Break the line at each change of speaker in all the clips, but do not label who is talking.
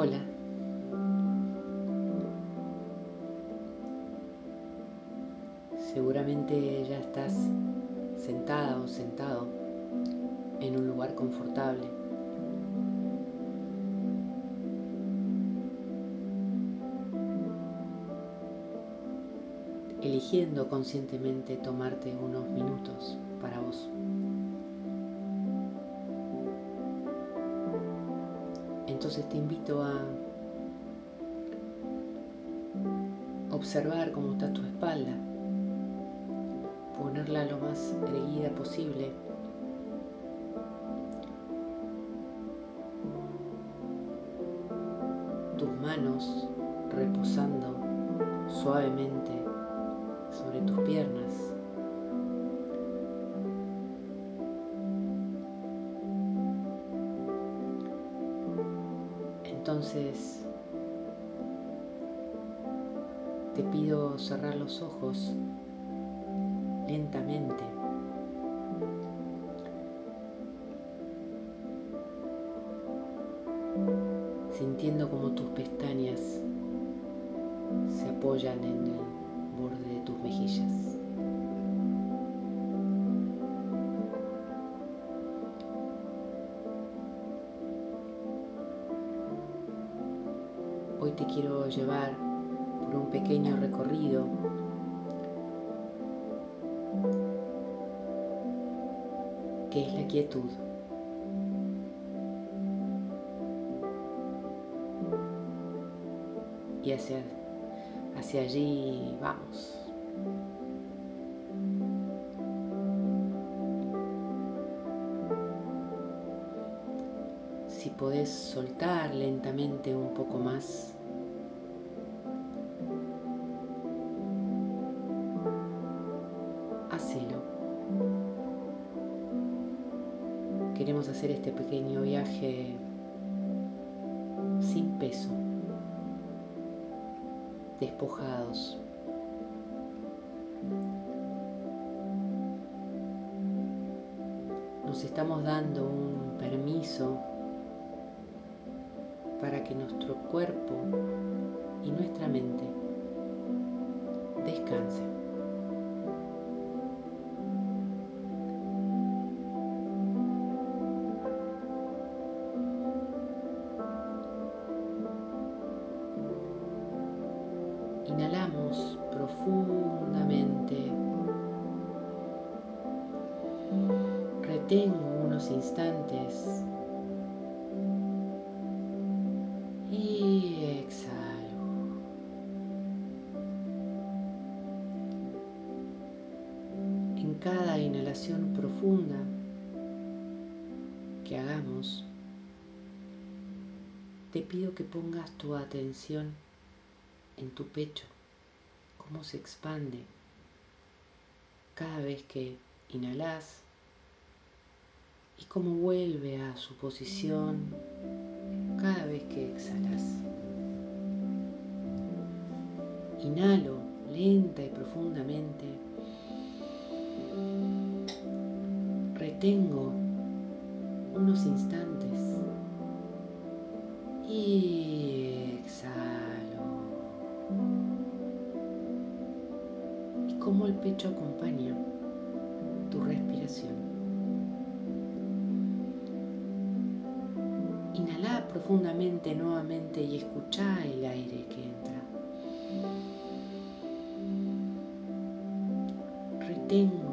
Hola. Seguramente ya estás sentada o sentado en un lugar confortable. eligiendo conscientemente tomarte unos minutos para vos. Entonces te invito a observar cómo está tu espalda, ponerla lo más erguida posible. Tus manos reposando suavemente sobre tus piernas. Entonces te pido cerrar los ojos lentamente. Sintiendo como tus pestañas se apoyan en el borde de tus mejillas. Llevar por un pequeño recorrido que es la quietud. Y hacia, hacia allí vamos. Si podés soltar lentamente un poco más. Queremos hacer este pequeño viaje sin peso, despojados. Nos estamos dando un permiso para que nuestro cuerpo y nuestra mente descansen. Retengo unos instantes y exhalo. En cada inhalación profunda que hagamos, te pido que pongas tu atención en tu pecho, cómo se expande cada vez que inhalas y cómo vuelve a su posición cada vez que exhalas. Inhalo lenta y profundamente. Retengo unos instantes y exhalo. Y cómo el pecho acompaña tu respiración. Profundamente nuevamente y escucha el aire que entra. Retengo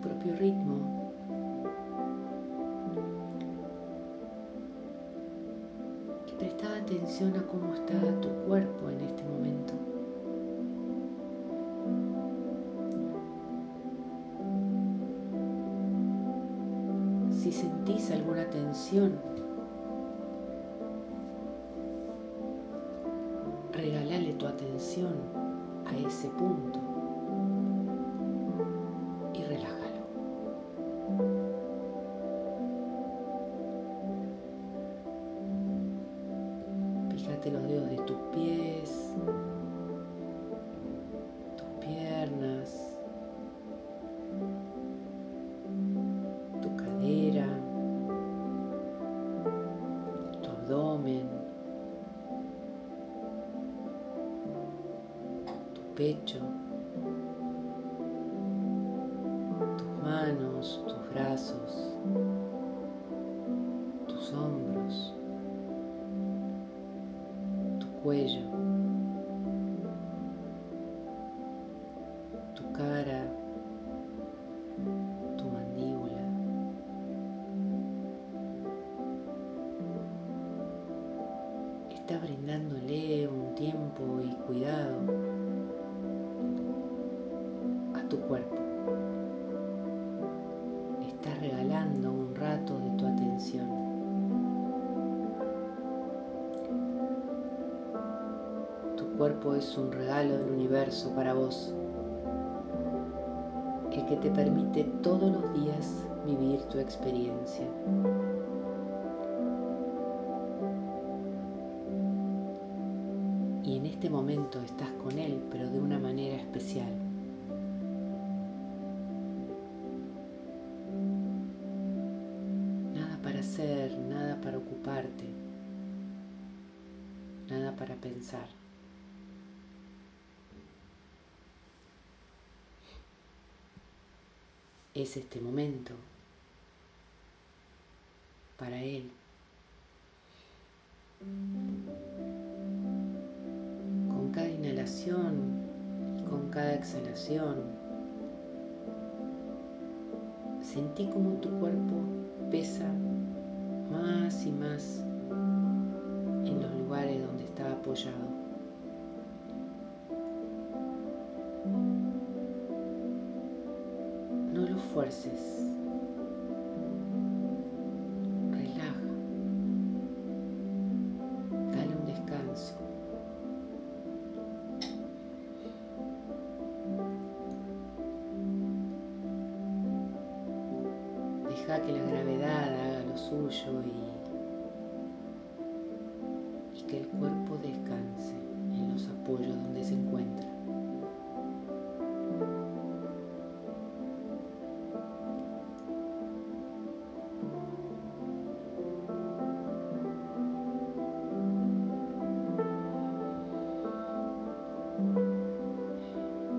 propio ritmo. Y atención a cómo está tu cuerpo en este momento. Si sentís alguna tensión, regálale tu atención a ese punto. Los dedos de tus pies, tus piernas, tu cadera, tu abdomen, tu pecho, Está brindándole un tiempo y cuidado a tu cuerpo. Estás regalando un rato de tu atención. Tu cuerpo es un regalo del universo para vos, el que te permite todos los días vivir tu experiencia. Estás con él, pero de una manera especial. Nada para hacer, nada para ocuparte, nada para pensar. Es este momento para él. Con cada inhalación con cada exhalación, sentí como tu cuerpo pesa más y más en los lugares donde está apoyado. No lo fuerces. Deja que la gravedad haga lo suyo y, y que el cuerpo descanse en los apoyos donde se encuentra.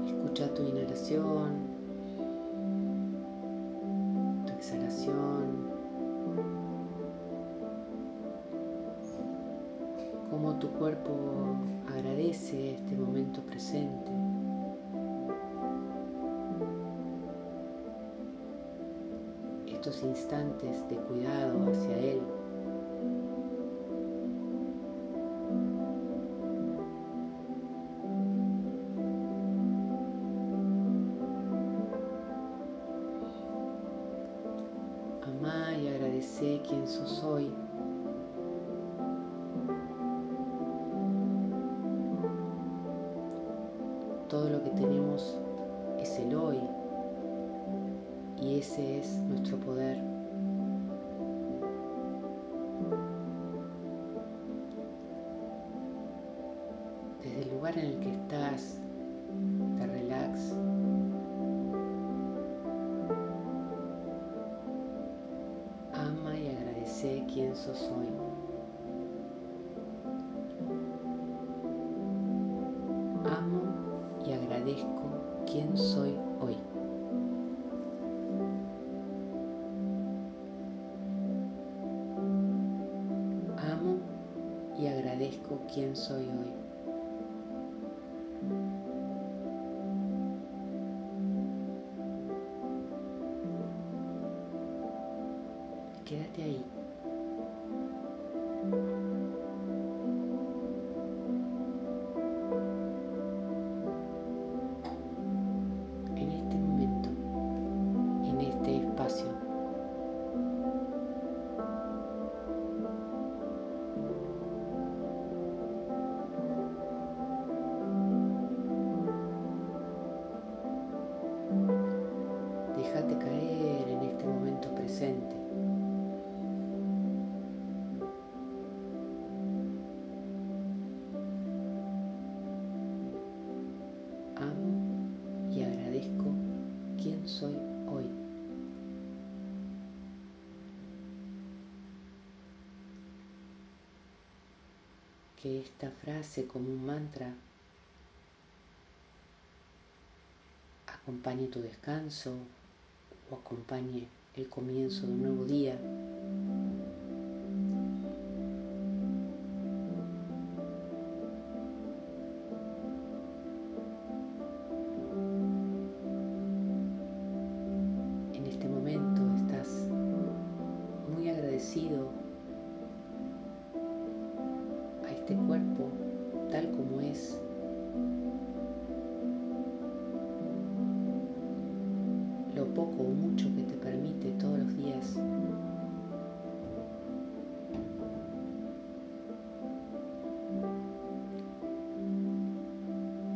Escucha tu inhalación, cómo tu cuerpo agradece este momento presente. Estos instantes de cuidado hacia él. Ese es nuestro poder. Desde el lugar en el que estás, te relax. Ama y agradece quién sos hoy. Amo y agradezco quién soy hoy. Quién soy hoy. Quédate ahí. Que esta frase como un mantra acompañe tu descanso o acompañe el comienzo de un nuevo día. Poco o mucho que te permite todos los días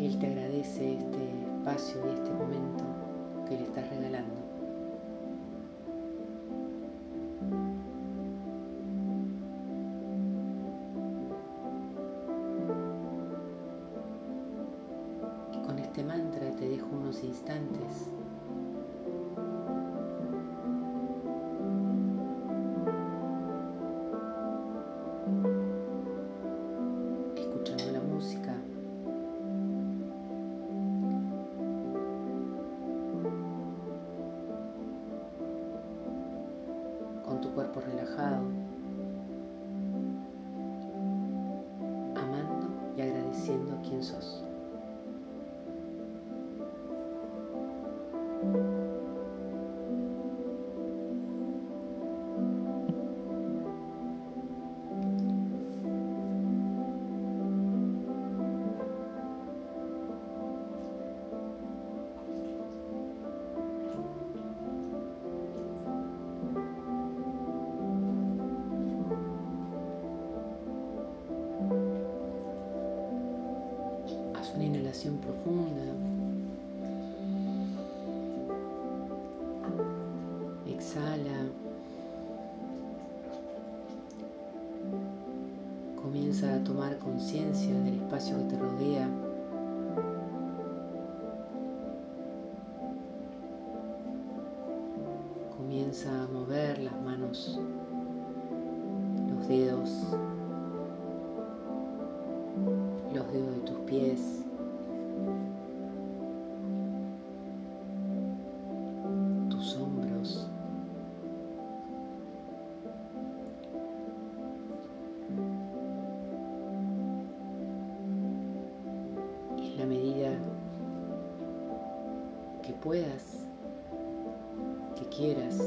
Él te agradece este espacio y este momento que le estás regalando. Con este mantra te dejo unos instantes y agradeciendo quién sos. Profunda. Exhala. Comienza a tomar conciencia del espacio que te rodea. Comienza a mover las manos, los dedos, los dedos de tus pies. Puedas, que quieras.